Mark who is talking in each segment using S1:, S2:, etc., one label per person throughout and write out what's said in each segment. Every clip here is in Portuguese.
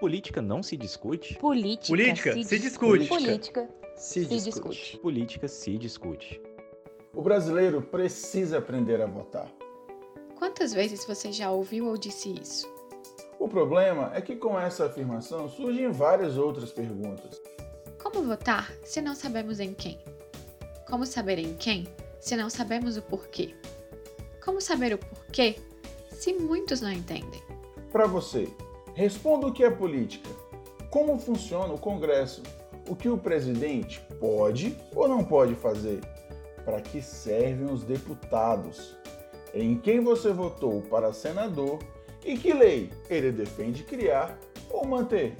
S1: Política não se discute?
S2: Política,
S3: Política
S2: se,
S3: se
S2: dis-
S3: discute.
S2: Política
S4: Se,
S2: se discute.
S1: Política se discute.
S4: O brasileiro precisa aprender a votar.
S5: Quantas vezes você já ouviu ou disse isso?
S4: O problema é que com essa afirmação surgem várias outras perguntas.
S5: Como votar se não sabemos em quem? Como saber em quem se não sabemos o porquê? Como saber o porquê se muitos não entendem?
S4: Para você, responda o que é política. Como funciona o Congresso? O que o presidente pode ou não pode fazer? Para que servem os deputados? Em quem você votou para senador e que lei ele defende criar ou manter?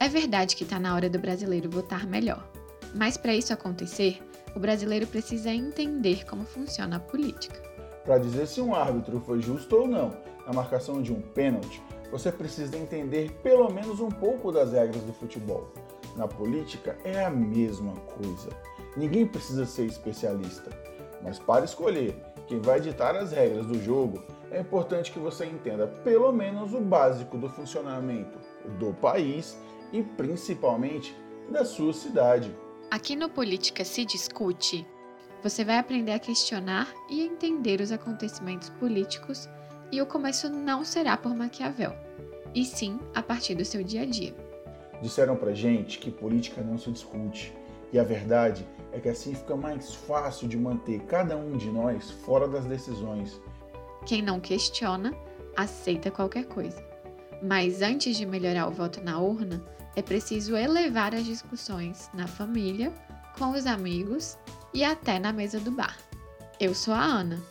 S5: É verdade que está na hora do brasileiro votar melhor. Mas para isso acontecer, o brasileiro precisa entender como funciona a política.
S4: Para dizer se um árbitro foi justo ou não na marcação de um pênalti, você precisa entender pelo menos um pouco das regras do futebol. Na política é a mesma coisa. Ninguém precisa ser especialista, mas para escolher quem vai ditar as regras do jogo, é importante que você entenda pelo menos o básico do funcionamento do país e principalmente da sua cidade.
S5: Aqui no Política se discute, você vai aprender a questionar e entender os acontecimentos políticos e o começo não será por Maquiavel, e sim a partir do seu dia a dia.
S4: Disseram pra gente que política não se discute. E a verdade é que assim fica mais fácil de manter cada um de nós fora das decisões.
S5: Quem não questiona, aceita qualquer coisa. Mas antes de melhorar o voto na urna, é preciso elevar as discussões na família, com os amigos e até na mesa do bar. Eu sou a Ana.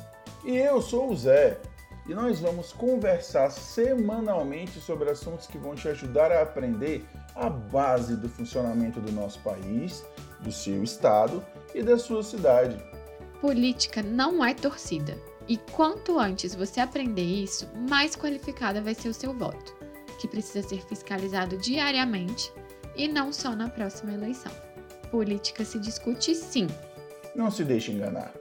S4: E eu sou o Zé. E nós vamos conversar semanalmente sobre assuntos que vão te ajudar a aprender a base do funcionamento do nosso país, do seu estado e da sua cidade.
S5: Política não é torcida. E quanto antes você aprender isso, mais qualificada vai ser o seu voto, que precisa ser fiscalizado diariamente e não só na próxima eleição. Política se discute sim,
S4: Não se deixe enganar.